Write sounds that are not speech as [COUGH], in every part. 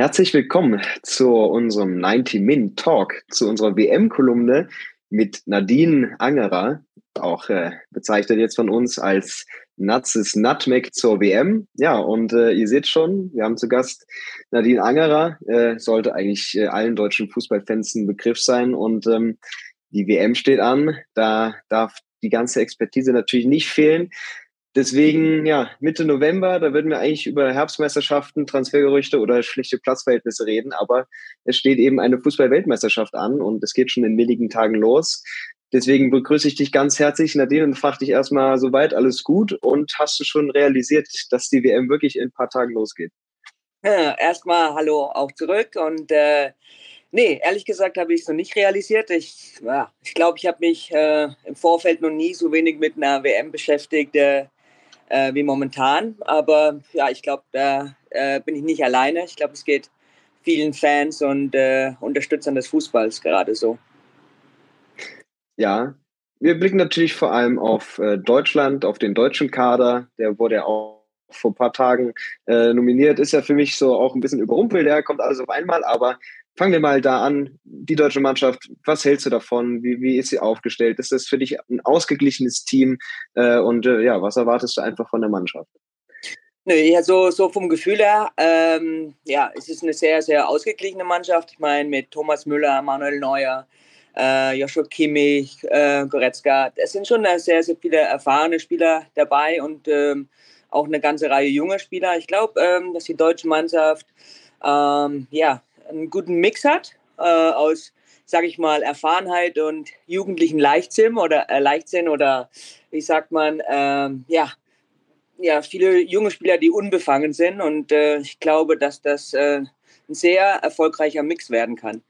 Herzlich willkommen zu unserem 90 Min Talk, zu unserer WM-Kolumne mit Nadine Angerer, auch äh, bezeichnet jetzt von uns als Nazis Nutmeg zur WM. Ja, und äh, ihr seht schon, wir haben zu Gast Nadine Angerer, äh, sollte eigentlich äh, allen deutschen Fußballfans ein Begriff sein. Und ähm, die WM steht an, da darf die ganze Expertise natürlich nicht fehlen. Deswegen, ja, Mitte November, da würden wir eigentlich über Herbstmeisterschaften, Transfergerüchte oder schlichte Platzverhältnisse reden, aber es steht eben eine Fußball-Weltmeisterschaft an und es geht schon in wenigen Tagen los. Deswegen begrüße ich dich ganz herzlich, Nadine, und frage dich erstmal soweit alles gut und hast du schon realisiert, dass die WM wirklich in ein paar Tagen losgeht? Ja, erstmal hallo auch zurück und äh, nee, ehrlich gesagt habe ich es noch nicht realisiert. Ich, ja, ich glaube, ich habe mich äh, im Vorfeld noch nie so wenig mit einer WM beschäftigt. Äh, äh, wie momentan. Aber ja, ich glaube, da äh, bin ich nicht alleine. Ich glaube, es geht vielen Fans und äh, Unterstützern des Fußballs gerade so. Ja, wir blicken natürlich vor allem auf äh, Deutschland, auf den deutschen Kader. Der wurde ja auch vor ein paar Tagen äh, nominiert. Ist ja für mich so auch ein bisschen überrumpelt. Der kommt alles auf einmal, aber Fangen wir mal da an. Die deutsche Mannschaft, was hältst du davon? Wie, wie ist sie aufgestellt? Ist das für dich ein ausgeglichenes Team? Äh, und äh, ja, was erwartest du einfach von der Mannschaft? Nö, ja, so, so vom Gefühl her, ähm, ja, es ist eine sehr, sehr ausgeglichene Mannschaft. Ich meine, mit Thomas Müller, Manuel Neuer, äh, Joshua Kimmich, äh, Goretzka, es sind schon sehr, sehr viele erfahrene Spieler dabei und ähm, auch eine ganze Reihe junger Spieler. Ich glaube, ähm, dass die deutsche Mannschaft ähm, ja, einen guten Mix hat äh, aus, sage ich mal, Erfahrenheit und jugendlichen Leichtsinn oder äh, Leichtsinn oder wie sagt man, ähm, ja, ja, viele junge Spieler, die unbefangen sind und äh, ich glaube, dass das äh, ein sehr erfolgreicher Mix werden kann.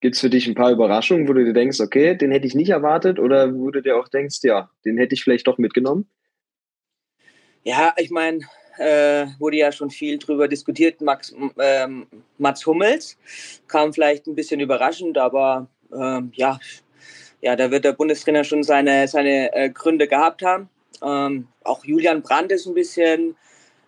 Gibt es für dich ein paar Überraschungen, wo du dir denkst, okay, den hätte ich nicht erwartet oder wo du dir auch denkst, ja, den hätte ich vielleicht doch mitgenommen? Ja, ich meine, äh, wurde ja schon viel drüber diskutiert. Max, ähm, Mats Hummels kam vielleicht ein bisschen überraschend, aber ähm, ja, ja, da wird der Bundestrainer schon seine, seine äh, Gründe gehabt haben. Ähm, auch Julian Brandt ist ein bisschen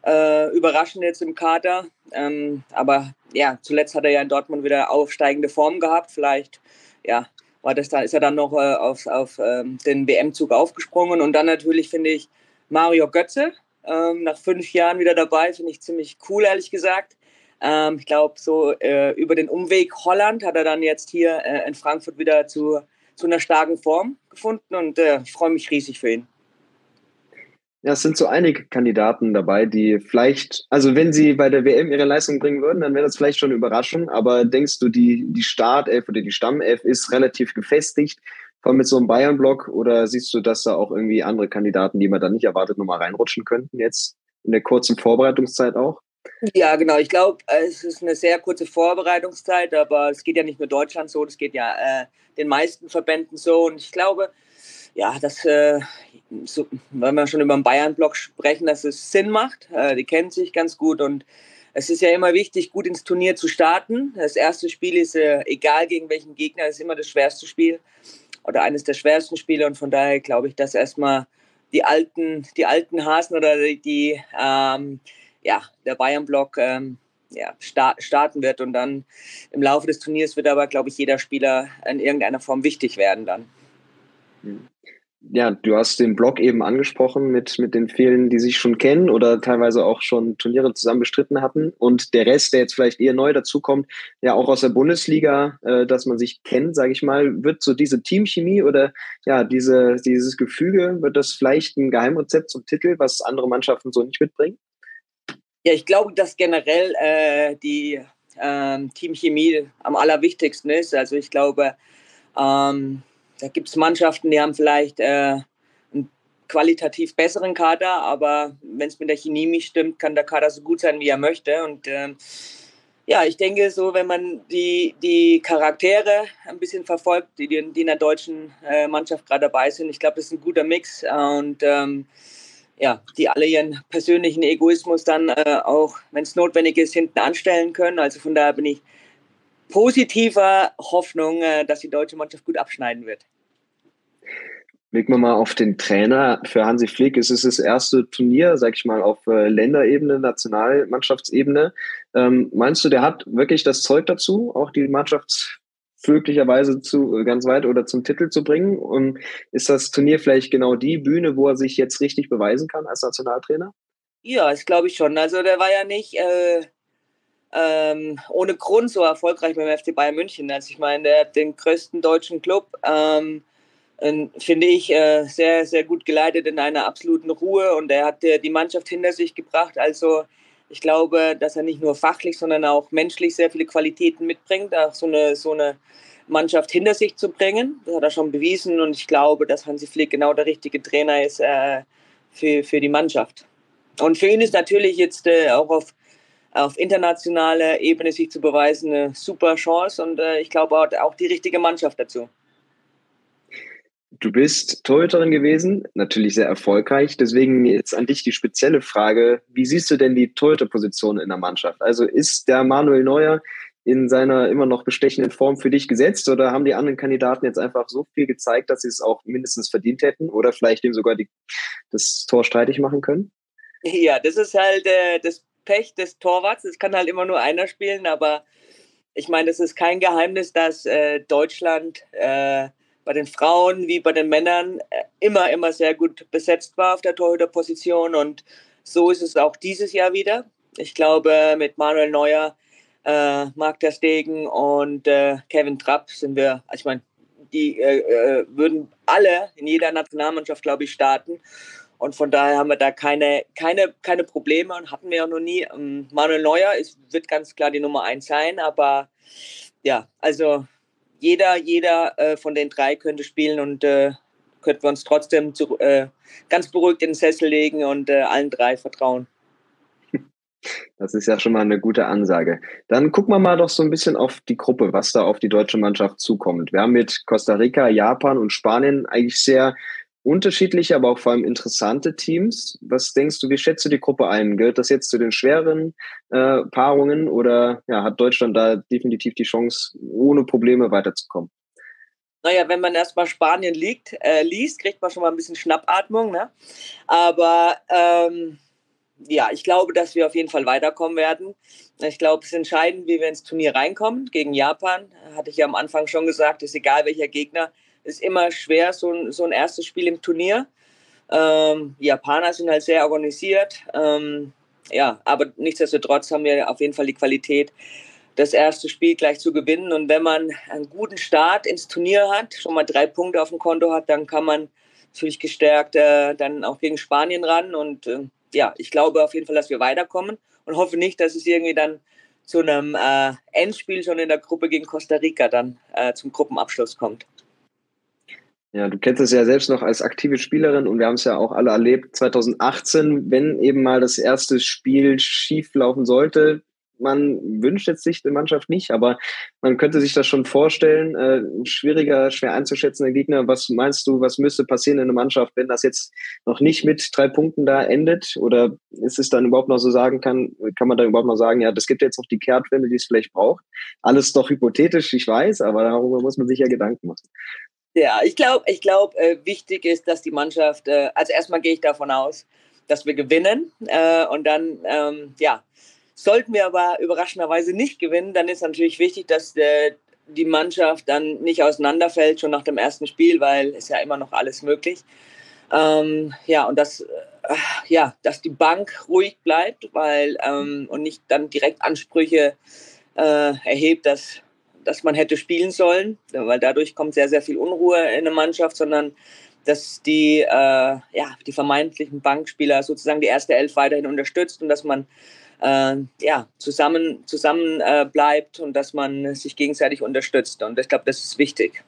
äh, überraschend jetzt im Kader. Ähm, aber ja, zuletzt hat er ja in Dortmund wieder aufsteigende Form gehabt. Vielleicht, ja, war das da, ist er dann noch äh, auf, auf ähm, den WM-Zug aufgesprungen. Und dann natürlich finde ich Mario Götze, ähm, nach fünf Jahren wieder dabei. Finde ich ziemlich cool, ehrlich gesagt. Ähm, ich glaube, so äh, über den Umweg Holland hat er dann jetzt hier äh, in Frankfurt wieder zu, zu einer starken Form gefunden und äh, freue mich riesig für ihn. Ja, es sind so einige Kandidaten dabei, die vielleicht, also wenn sie bei der WM ihre Leistung bringen würden, dann wäre das vielleicht schon eine Überraschung. Aber denkst du, die, die Startelf oder die Stammelf ist relativ gefestigt? Vor allem mit so einem Bayern-Block oder siehst du, dass da auch irgendwie andere Kandidaten, die man dann nicht erwartet, nochmal reinrutschen könnten jetzt in der kurzen Vorbereitungszeit auch? Ja, genau. Ich glaube, es ist eine sehr kurze Vorbereitungszeit, aber es geht ja nicht nur Deutschland so, das geht ja äh, den meisten Verbänden so. Und ich glaube, ja, dass, äh, so, wenn wir schon über den Bayern-Block sprechen, dass es Sinn macht. Äh, die kennen sich ganz gut und es ist ja immer wichtig, gut ins Turnier zu starten. Das erste Spiel ist, äh, egal gegen welchen Gegner, ist immer das schwerste Spiel oder eines der schwersten Spiele und von daher glaube ich, dass erstmal die alten, die alten Hasen oder die, ähm, ja, der Bayern-Block ähm, ja, starten wird und dann im Laufe des Turniers wird aber, glaube ich, jeder Spieler in irgendeiner Form wichtig werden dann. Ja, du hast den Blog eben angesprochen mit, mit den vielen, die sich schon kennen oder teilweise auch schon Turniere zusammen bestritten hatten. Und der Rest, der jetzt vielleicht eher neu dazukommt, ja auch aus der Bundesliga, äh, dass man sich kennt, sage ich mal, wird so diese Teamchemie oder ja, diese, dieses Gefüge, wird das vielleicht ein Geheimrezept zum Titel, was andere Mannschaften so nicht mitbringen? Ja, ich glaube, dass generell äh, die ähm, Teamchemie am allerwichtigsten ist. Also ich glaube, ähm, da gibt es Mannschaften, die haben vielleicht äh, einen qualitativ besseren Kader, aber wenn es mit der Chemie nicht stimmt, kann der Kader so gut sein, wie er möchte. Und äh, ja, ich denke so, wenn man die, die Charaktere ein bisschen verfolgt, die, die in der deutschen äh, Mannschaft gerade dabei sind, ich glaube, das ist ein guter Mix. Und ähm, ja, die alle ihren persönlichen Egoismus dann äh, auch, wenn es notwendig ist, hinten anstellen können. Also von daher bin ich positiver Hoffnung, äh, dass die deutsche Mannschaft gut abschneiden wird. Blicken wir mal auf den Trainer. Für Hansi Flick ist es das erste Turnier, sag ich mal, auf äh, Länderebene, Nationalmannschaftsebene. Ähm, meinst du, der hat wirklich das Zeug dazu, auch die Mannschaft möglicherweise zu äh, ganz weit oder zum Titel zu bringen? Und ist das Turnier vielleicht genau die Bühne, wo er sich jetzt richtig beweisen kann als Nationaltrainer? Ja, das glaube ich schon. Also der war ja nicht äh, ähm, ohne Grund so erfolgreich beim FC Bayern München. Also ich meine, der hat den größten deutschen Club ähm, finde ich, äh, sehr, sehr gut geleitet in einer absoluten Ruhe und er hat äh, die Mannschaft hinter sich gebracht. Also ich glaube, dass er nicht nur fachlich, sondern auch menschlich sehr viele Qualitäten mitbringt, auch so eine, so eine Mannschaft hinter sich zu bringen. Das hat er schon bewiesen und ich glaube, dass Hansi Flick genau der richtige Trainer ist äh, für, für die Mannschaft. Und für ihn ist natürlich jetzt äh, auch auf, auf internationaler Ebene sich zu beweisen eine super Chance und äh, ich glaube auch, die richtige Mannschaft dazu. Du bist Torhüterin gewesen, natürlich sehr erfolgreich. Deswegen jetzt an dich die spezielle Frage: Wie siehst du denn die Torhüterposition in der Mannschaft? Also ist der Manuel Neuer in seiner immer noch bestechenden Form für dich gesetzt oder haben die anderen Kandidaten jetzt einfach so viel gezeigt, dass sie es auch mindestens verdient hätten oder vielleicht ihm sogar die, das Tor streitig machen können? Ja, das ist halt äh, das Pech des Torwarts. Es kann halt immer nur einer spielen, aber ich meine, es ist kein Geheimnis, dass äh, Deutschland äh, bei den Frauen wie bei den Männern äh, immer, immer sehr gut besetzt war auf der Torhüterposition. Und so ist es auch dieses Jahr wieder. Ich glaube, mit Manuel Neuer, äh, Marc Ter Stegen und äh, Kevin Trapp sind wir, ich meine, die äh, äh, würden alle in jeder Nationalmannschaft, glaube ich, starten. Und von daher haben wir da keine, keine, keine Probleme und hatten wir auch noch nie. Ähm, Manuel Neuer ist, wird ganz klar die Nummer eins sein, aber ja, also jeder, jeder äh, von den drei könnte spielen und äh, könnten wir uns trotzdem zu, äh, ganz beruhigt in den Sessel legen und äh, allen drei vertrauen. Das ist ja schon mal eine gute Ansage. Dann gucken wir mal doch so ein bisschen auf die Gruppe, was da auf die deutsche Mannschaft zukommt. Wir haben mit Costa Rica, Japan und Spanien eigentlich sehr unterschiedliche, aber auch vor allem interessante Teams. Was denkst du, wie schätzt du die Gruppe ein? Gehört das jetzt zu den schweren äh, Paarungen oder ja, hat Deutschland da definitiv die Chance, ohne Probleme weiterzukommen? Naja, wenn man erstmal Spanien liegt, äh, liest, kriegt man schon mal ein bisschen Schnappatmung. Ne? Aber ähm, ja, ich glaube, dass wir auf jeden Fall weiterkommen werden. Ich glaube, es ist entscheidend, wie wir ins Turnier reinkommen. Gegen Japan, hatte ich ja am Anfang schon gesagt, ist egal welcher Gegner, ist immer schwer, so ein, so ein erstes Spiel im Turnier. Ähm, die Japaner sind halt sehr organisiert. Ähm, ja, aber nichtsdestotrotz haben wir auf jeden Fall die Qualität, das erste Spiel gleich zu gewinnen. Und wenn man einen guten Start ins Turnier hat, schon mal drei Punkte auf dem Konto hat, dann kann man natürlich gestärkt äh, dann auch gegen Spanien ran. Und äh, ja, ich glaube auf jeden Fall, dass wir weiterkommen und hoffe nicht, dass es irgendwie dann zu einem äh, Endspiel schon in der Gruppe gegen Costa Rica dann äh, zum Gruppenabschluss kommt. Ja, du kennst es ja selbst noch als aktive Spielerin und wir haben es ja auch alle erlebt. 2018, wenn eben mal das erste Spiel schief laufen sollte, man wünscht jetzt sich die Mannschaft nicht, aber man könnte sich das schon vorstellen. Äh, schwieriger, schwer einzuschätzender Gegner. Was meinst du, was müsste passieren in der Mannschaft, wenn das jetzt noch nicht mit drei Punkten da endet? Oder ist es dann überhaupt noch so sagen kann, kann man da überhaupt noch sagen, ja, das gibt jetzt noch die Kehrtwende, die es vielleicht braucht? Alles doch hypothetisch, ich weiß, aber darüber muss man sich ja Gedanken machen. Ja, ich glaube, ich glaub, äh, wichtig ist, dass die Mannschaft, äh, also erstmal gehe ich davon aus, dass wir gewinnen äh, und dann, ähm, ja, sollten wir aber überraschenderweise nicht gewinnen, dann ist natürlich wichtig, dass äh, die Mannschaft dann nicht auseinanderfällt schon nach dem ersten Spiel, weil es ja immer noch alles möglich. Ähm, ja, und dass, äh, ja, dass die Bank ruhig bleibt, weil ähm, und nicht dann direkt Ansprüche äh, erhebt, dass dass man hätte spielen sollen, weil dadurch kommt sehr, sehr viel Unruhe in eine Mannschaft, sondern dass die, äh, ja, die vermeintlichen Bankspieler sozusagen die erste Elf weiterhin unterstützt und dass man äh, ja, zusammen, zusammen äh, bleibt und dass man sich gegenseitig unterstützt. Und ich glaube, das ist wichtig.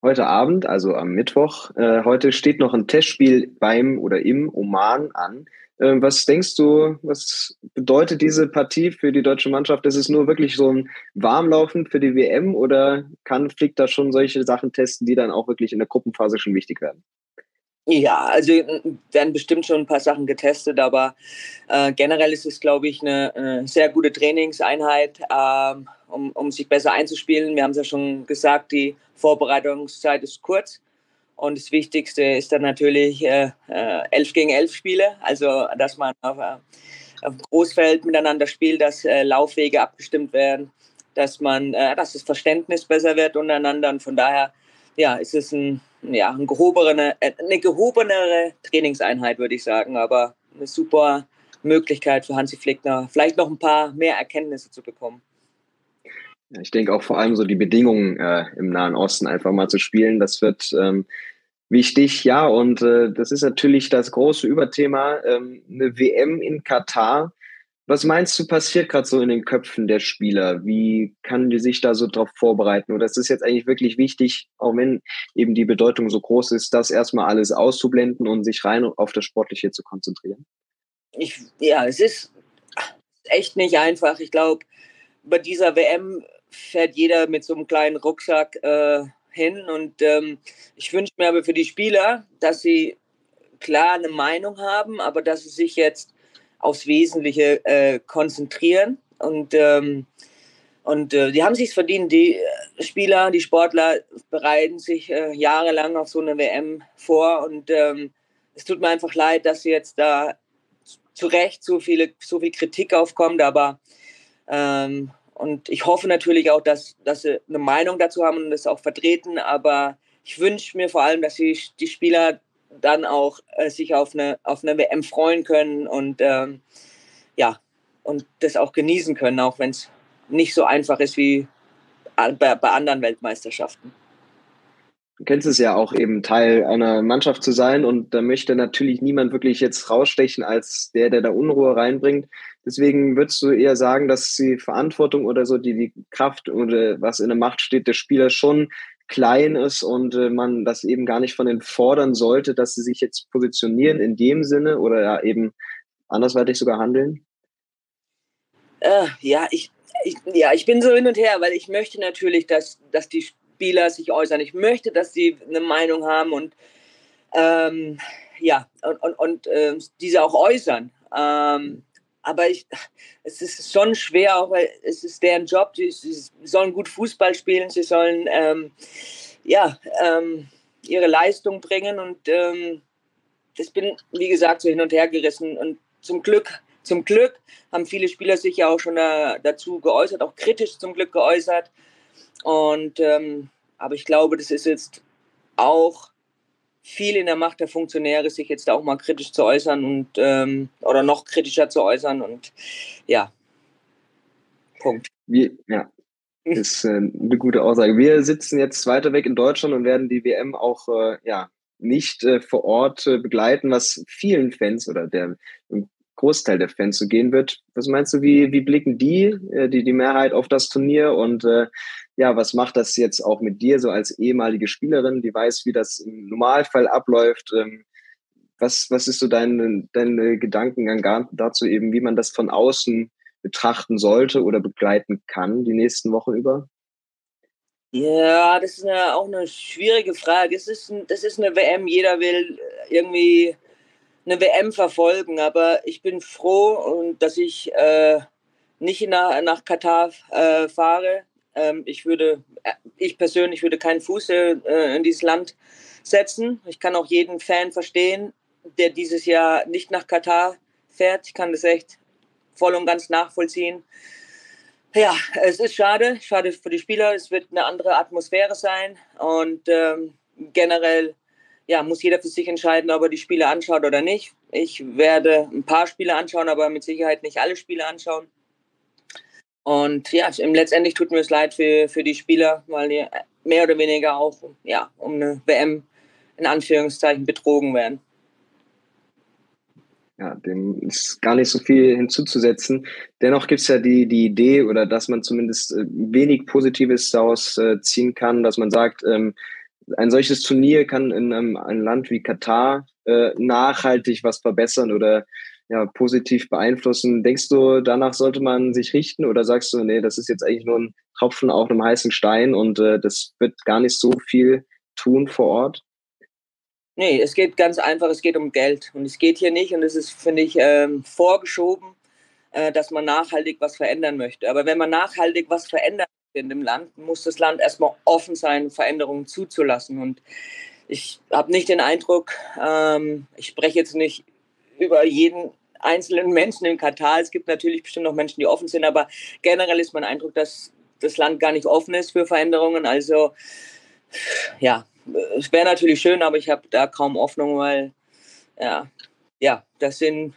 Heute Abend, also am Mittwoch, äh, heute steht noch ein Testspiel beim oder im Oman an. Ähm, was denkst du, was bedeutet diese Partie für die deutsche Mannschaft? Ist es nur wirklich so ein Warmlaufen für die WM oder kann Flick da schon solche Sachen testen, die dann auch wirklich in der Gruppenphase schon wichtig werden? Ja, also werden bestimmt schon ein paar Sachen getestet, aber äh, generell ist es, glaube ich, eine, eine, sehr gute Trainingseinheit, äh, um, um sich besser einzuspielen. Wir haben es ja schon gesagt, die Vorbereitungszeit ist kurz Und das Wichtigste ist dann natürlich äh, äh, 11 gegen 11 Spiele, also dass man auf, äh, auf Großfeld miteinander spielt, dass äh, Laufwege abgestimmt werden, dass man, äh, dass das Verständnis besser wird untereinander. Und von daher, ja, ist es ein, ja, ein gehobene, äh, eine gehobenere Trainingseinheit, würde ich sagen, aber eine super Möglichkeit für Hansi Flickner, vielleicht noch ein paar mehr Erkenntnisse zu bekommen. Ich denke auch vor allem so die Bedingungen äh, im Nahen Osten einfach mal zu spielen, das wird ähm, wichtig, ja. Und äh, das ist natürlich das große Überthema, ähm, eine WM in Katar. Was meinst du, passiert gerade so in den Köpfen der Spieler? Wie kann die sich da so drauf vorbereiten? Oder ist es jetzt eigentlich wirklich wichtig, auch wenn eben die Bedeutung so groß ist, das erstmal alles auszublenden und sich rein auf das Sportliche zu konzentrieren? Ich, ja, es ist echt nicht einfach. Ich glaube, bei dieser WM fährt jeder mit so einem kleinen Rucksack äh, hin. Und ähm, ich wünsche mir aber für die Spieler, dass sie klar eine Meinung haben, aber dass sie sich jetzt aufs Wesentliche äh, konzentrieren. Und, ähm, und äh, die haben sich verdient. Die äh, Spieler, die Sportler bereiten sich äh, jahrelang auf so eine WM vor. Und ähm, es tut mir einfach leid, dass jetzt da zu Recht so, viele, so viel Kritik aufkommt. Aber ähm, und ich hoffe natürlich auch, dass, dass sie eine Meinung dazu haben und das auch vertreten. Aber ich wünsche mir vor allem, dass die, die Spieler dann auch äh, sich auf eine, auf eine WM freuen können und ähm, ja, und das auch genießen können, auch wenn es nicht so einfach ist wie bei, bei anderen Weltmeisterschaften. Du kennst es ja auch eben Teil einer Mannschaft zu sein und da möchte natürlich niemand wirklich jetzt rausstechen als der, der da Unruhe reinbringt. Deswegen würdest du eher sagen, dass die Verantwortung oder so die, die Kraft oder was in der Macht steht der Spieler schon klein ist und äh, man das eben gar nicht von denen fordern sollte, dass sie sich jetzt positionieren in dem Sinne oder ja, eben andersweitig sogar handeln? Äh, ja, ich, ich, ja, ich bin so hin und her, weil ich möchte natürlich, dass, dass die Spieler sich äußern. Ich möchte, dass sie eine Meinung haben und ähm, ja, und, und, und äh, diese auch äußern. Ähm, aber ich, es ist schon schwer, auch weil es ist deren Job. Sie, sie sollen gut Fußball spielen, sie sollen ähm, ja, ähm, ihre Leistung bringen und ähm, ich bin, wie gesagt, so hin und her gerissen. Und zum Glück, zum Glück haben viele Spieler sich ja auch schon da, dazu geäußert, auch kritisch zum Glück geäußert. Und ähm, aber ich glaube, das ist jetzt auch viel in der Macht der Funktionäre, sich jetzt auch mal kritisch zu äußern und ähm, oder noch kritischer zu äußern und ja. Punkt. Wie, ja, ist äh, eine gute Aussage. Wir sitzen jetzt weiter weg in Deutschland und werden die WM auch äh, ja, nicht äh, vor Ort äh, begleiten, was vielen Fans oder der Großteil der Fans so gehen wird. Was meinst du, wie, wie blicken die, äh, die, die Mehrheit auf das Turnier und ja, was macht das jetzt auch mit dir so als ehemalige Spielerin, die weiß, wie das im Normalfall abläuft? Ähm, was, was ist so dein, dein Gedankengang dazu eben, wie man das von außen betrachten sollte oder begleiten kann die nächsten Wochen über? Ja, das ist eine, auch eine schwierige Frage. Es ist, das ist eine WM, jeder will irgendwie eine WM verfolgen, aber ich bin froh, dass ich äh, nicht nach, nach Katar äh, fahre. Ähm, ich würde, äh, ich persönlich würde keinen Fuß äh, in dieses Land setzen. Ich kann auch jeden Fan verstehen, der dieses Jahr nicht nach Katar fährt. Ich kann das echt voll und ganz nachvollziehen. Ja, es ist schade, schade für die Spieler. Es wird eine andere Atmosphäre sein und ähm, generell ja, muss jeder für sich entscheiden, ob er die Spiele anschaut oder nicht. Ich werde ein paar Spiele anschauen, aber mit Sicherheit nicht alle Spiele anschauen. Und ja, letztendlich tut mir es leid für, für die Spieler, weil die mehr oder weniger auch ja, um eine WM in Anführungszeichen betrogen werden. Ja, dem ist gar nicht so viel hinzuzusetzen. Dennoch gibt es ja die, die Idee oder dass man zumindest äh, wenig Positives daraus äh, ziehen kann, dass man sagt, ähm, ein solches Turnier kann in einem, Land wie Katar äh, nachhaltig was verbessern oder ja, positiv beeinflussen. Denkst du, danach sollte man sich richten oder sagst du, nee, das ist jetzt eigentlich nur ein Tropfen auf einem heißen Stein und äh, das wird gar nicht so viel tun vor Ort? Nee, es geht ganz einfach, es geht um Geld. Und es geht hier nicht, und es ist, finde ich, ähm, vorgeschoben, äh, dass man nachhaltig was verändern möchte. Aber wenn man nachhaltig was verändern in dem Land, muss das Land erstmal offen sein, Veränderungen zuzulassen. Und ich habe nicht den Eindruck, ähm, ich spreche jetzt nicht über jeden einzelnen Menschen in Katar. Es gibt natürlich bestimmt noch Menschen, die offen sind, aber generell ist mein Eindruck, dass das Land gar nicht offen ist für Veränderungen. Also ja, es wäre natürlich schön, aber ich habe da kaum Hoffnung, weil ja, ja, das sind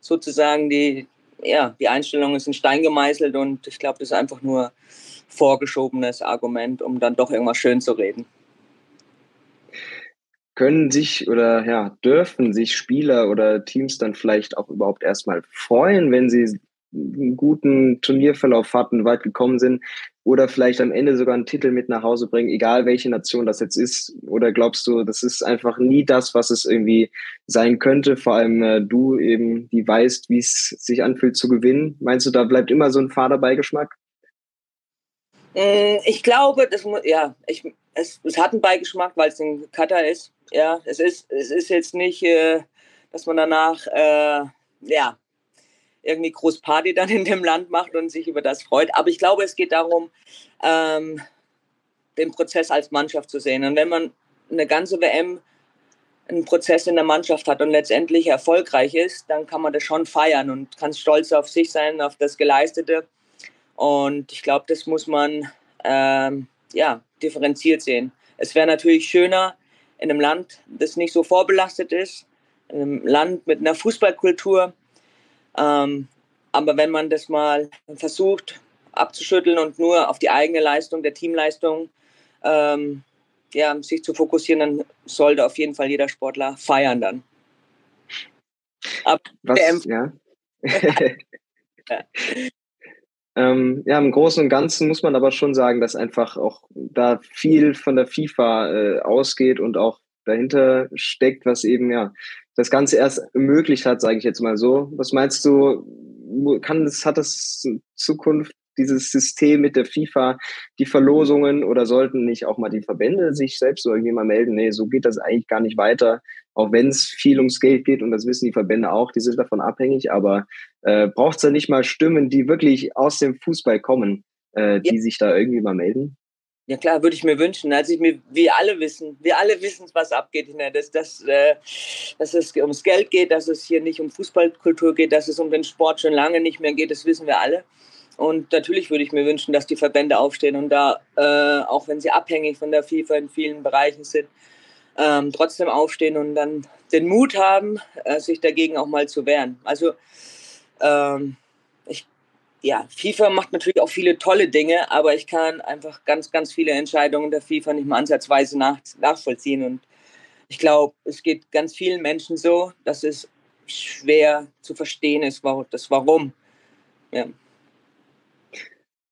sozusagen die, ja, die Einstellungen sind Stein gemeißelt und ich glaube, das ist einfach nur vorgeschobenes Argument, um dann doch irgendwas schön zu reden können sich oder ja, dürfen sich Spieler oder Teams dann vielleicht auch überhaupt erstmal freuen, wenn sie einen guten Turnierverlauf hatten, weit gekommen sind oder vielleicht am Ende sogar einen Titel mit nach Hause bringen, egal welche Nation das jetzt ist? Oder glaubst du, das ist einfach nie das, was es irgendwie sein könnte? Vor allem äh, du eben, die weißt, wie es sich anfühlt zu gewinnen. Meinst du, da bleibt immer so ein Vaterbeigeschmack? Mm, ich glaube, das muss, ja, ich, es, es hat einen Beigeschmack, weil es in Katar ist. Ja, es ist, es ist jetzt nicht, äh, dass man danach, äh, ja, irgendwie groß Party dann in dem Land macht und sich über das freut. Aber ich glaube, es geht darum, ähm, den Prozess als Mannschaft zu sehen. Und wenn man eine ganze WM einen Prozess in der Mannschaft hat und letztendlich erfolgreich ist, dann kann man das schon feiern und kann stolz auf sich sein, auf das Geleistete. Und ich glaube, das muss man ähm, ja, differenziert sehen. Es wäre natürlich schöner, in einem Land, das nicht so vorbelastet ist, in einem Land mit einer Fußballkultur. Ähm, aber wenn man das mal versucht abzuschütteln und nur auf die eigene Leistung, der Teamleistung, ähm, ja, sich zu fokussieren, dann sollte auf jeden Fall jeder Sportler feiern dann. Aber Was, ja. [LAUGHS] ja. [LAUGHS] Ähm, ja, im Großen und Ganzen muss man aber schon sagen, dass einfach auch da viel von der FIFA äh, ausgeht und auch dahinter steckt, was eben ja das Ganze erst ermöglicht hat, sage ich jetzt mal so. Was meinst du, kann das, hat das Zukunft dieses System mit der FIFA, die Verlosungen oder sollten nicht auch mal die Verbände sich selbst so irgendwie mal melden, nee, so geht das eigentlich gar nicht weiter, auch wenn es viel ums Geld geht und das wissen die Verbände auch, die sind davon abhängig, aber äh, braucht es da nicht mal Stimmen, die wirklich aus dem Fußball kommen, äh, die ja. sich da irgendwie mal melden? Ja klar, würde ich mir wünschen. Also ich mir, wir alle wissen, wir alle wissen, was abgeht. Ne? Dass, dass, äh, dass es ums Geld geht, dass es hier nicht um Fußballkultur geht, dass es um den Sport schon lange nicht mehr geht, das wissen wir alle. Und natürlich würde ich mir wünschen, dass die Verbände aufstehen und da, äh, auch wenn sie abhängig von der FIFA in vielen Bereichen sind, ähm, trotzdem aufstehen und dann den Mut haben, äh, sich dagegen auch mal zu wehren. Also ähm, ich, ja, FIFA macht natürlich auch viele tolle Dinge, aber ich kann einfach ganz, ganz viele Entscheidungen der FIFA nicht mal ansatzweise nach, nachvollziehen. Und ich glaube, es geht ganz vielen Menschen so, dass es schwer zu verstehen ist, das Warum. Ja.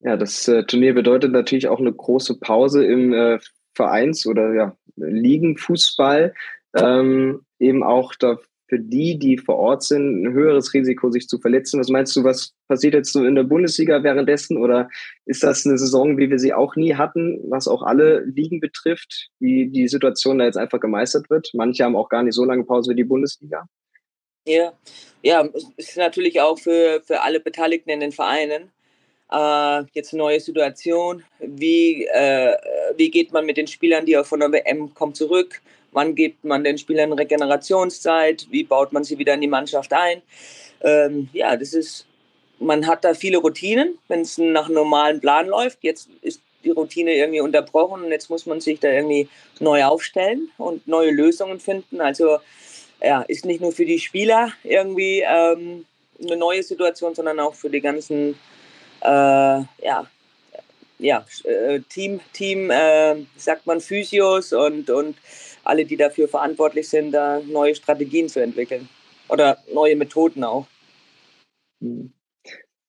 Ja, das äh, Turnier bedeutet natürlich auch eine große Pause im äh, Vereins- oder ja, Ligenfußball. Ähm, eben auch da für die, die vor Ort sind, ein höheres Risiko, sich zu verletzen. Was meinst du, was passiert jetzt so in der Bundesliga währenddessen? Oder ist das eine Saison, wie wir sie auch nie hatten, was auch alle Ligen betrifft, wie die Situation da jetzt einfach gemeistert wird? Manche haben auch gar nicht so lange Pause wie die Bundesliga. Ja, ja, ist natürlich auch für, für alle Beteiligten in den Vereinen äh, jetzt neue Situation. Wie, äh, wie geht man mit den Spielern, die von der WM kommen, zurück? Wann gibt man den Spielern Regenerationszeit? Wie baut man sie wieder in die Mannschaft ein? Ähm, ja, das ist, man hat da viele Routinen, wenn es nach einem normalen Plan läuft. Jetzt ist die Routine irgendwie unterbrochen und jetzt muss man sich da irgendwie neu aufstellen und neue Lösungen finden. Also ja, ist nicht nur für die Spieler irgendwie ähm, eine neue Situation, sondern auch für die ganzen ja, ja, äh, Team, Team äh, sagt man, Physios und, und alle, die dafür verantwortlich sind, da neue Strategien zu entwickeln oder neue Methoden auch. Mhm.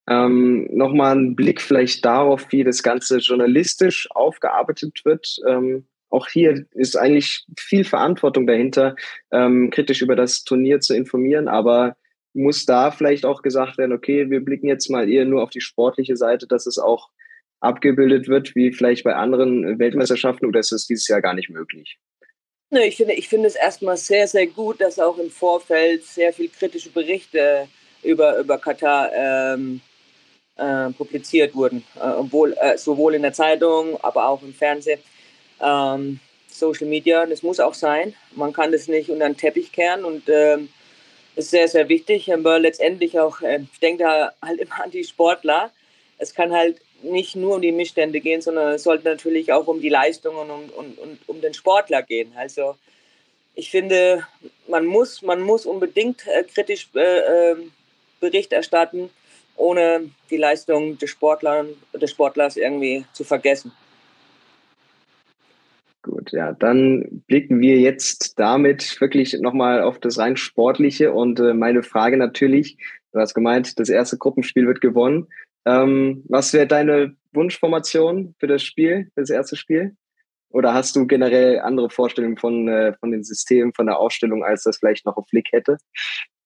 Ähm, Nochmal ein Blick vielleicht darauf, wie das Ganze journalistisch aufgearbeitet wird. Ähm, auch hier ist eigentlich viel Verantwortung dahinter, ähm, kritisch über das Turnier zu informieren, aber muss da vielleicht auch gesagt werden, okay, wir blicken jetzt mal eher nur auf die sportliche Seite, dass es auch abgebildet wird, wie vielleicht bei anderen Weltmeisterschaften, oder ist es dieses Jahr gar nicht möglich? Ne, ich finde, ich finde es erstmal sehr, sehr gut, dass auch im Vorfeld sehr viel kritische Berichte über, über Katar ähm, äh, publiziert wurden, äh, obwohl, äh, sowohl in der Zeitung, aber auch im Fernsehen. Ähm, Social Media, das muss auch sein. Man kann das nicht unter den Teppich kehren und ähm, das ist sehr, sehr wichtig. Aber letztendlich auch, äh, ich denke da halt [LAUGHS] immer an die Sportler. Es kann halt nicht nur um die Missstände gehen, sondern es sollte natürlich auch um die Leistungen und um, um, um den Sportler gehen. Also ich finde, man muss, man muss unbedingt äh, kritisch äh, ähm, Bericht erstatten, ohne die Leistung des, Sportlers, des Sportlers irgendwie zu vergessen. Gut, ja, dann blicken wir jetzt damit wirklich nochmal auf das rein Sportliche und äh, meine Frage natürlich, du hast gemeint, das erste Gruppenspiel wird gewonnen. Ähm, was wäre deine Wunschformation für das Spiel, für das erste Spiel? Oder hast du generell andere Vorstellungen von, äh, von den Systemen, von der Aufstellung, als das vielleicht noch ein Flick hätte?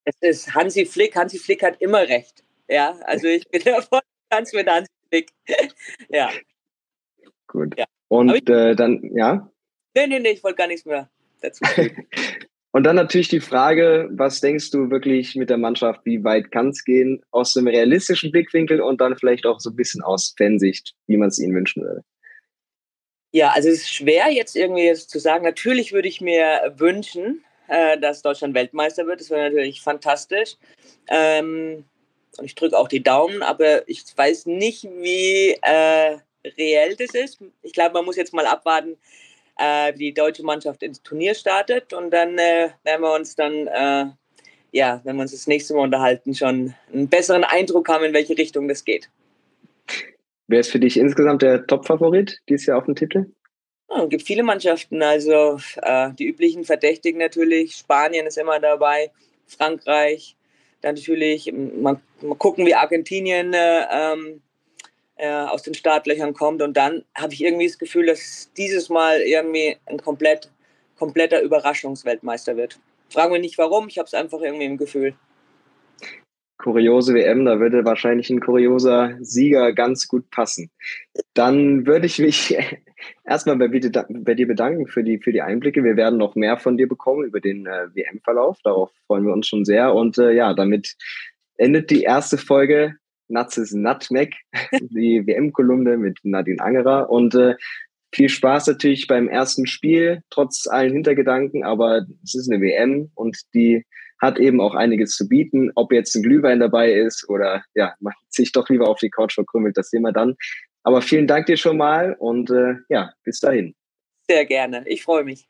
Es ist Hansi Flick. Hansi Flick hat immer recht. Ja, also ich bin [LAUGHS] davon ganz mit Hansi Flick. [LAUGHS] ja. Gut. Ja. Und äh, dann, ja? Nee, nee, nee, ich wollte gar nichts mehr dazu. [LAUGHS] Und dann natürlich die Frage, was denkst du wirklich mit der Mannschaft, wie weit kann es gehen, aus dem realistischen Blickwinkel und dann vielleicht auch so ein bisschen aus Fansicht, wie man es ihnen wünschen würde? Ja, also es ist schwer jetzt irgendwie jetzt zu sagen. Natürlich würde ich mir wünschen, äh, dass Deutschland Weltmeister wird. Das wäre natürlich fantastisch. Ähm, und ich drücke auch die Daumen, aber ich weiß nicht, wie äh, reell das ist. Ich glaube, man muss jetzt mal abwarten, äh, die deutsche Mannschaft ins Turnier startet und dann äh, werden wir uns dann, äh, ja, wenn wir uns das nächste Mal unterhalten, schon einen besseren Eindruck haben, in welche Richtung das geht. Wer ist für dich insgesamt der Top-Favorit dieses Jahr auf dem Titel? Ja, es gibt viele Mannschaften, also äh, die üblichen Verdächtigen natürlich. Spanien ist immer dabei, Frankreich, dann natürlich mal, mal gucken, wie Argentinien äh, ähm, äh, aus den Startlöchern kommt. Und dann habe ich irgendwie das Gefühl, dass dieses Mal irgendwie ein komplett, kompletter Überraschungsweltmeister wird. Fragen wir nicht warum, ich habe es einfach irgendwie im Gefühl. Kuriose WM, da würde wahrscheinlich ein kurioser Sieger ganz gut passen. Dann würde ich mich [LAUGHS] erstmal bei, bei, dir bedanken für die, für die Einblicke. Wir werden noch mehr von dir bekommen über den äh, WM-Verlauf. Darauf freuen wir uns schon sehr. Und äh, ja, damit endet die erste Folge Nazis Nutmeg, die [LAUGHS] WM-Kolumne mit Nadine Angerer. Und äh, viel Spaß natürlich beim ersten Spiel, trotz allen Hintergedanken, aber es ist eine WM und die hat eben auch einiges zu bieten. Ob jetzt ein Glühwein dabei ist oder ja, man [LAUGHS] sich doch lieber auf die Couch verkrümmelt, das sehen wir dann. Aber vielen Dank dir schon mal und äh, ja, bis dahin. Sehr gerne. Ich freue mich.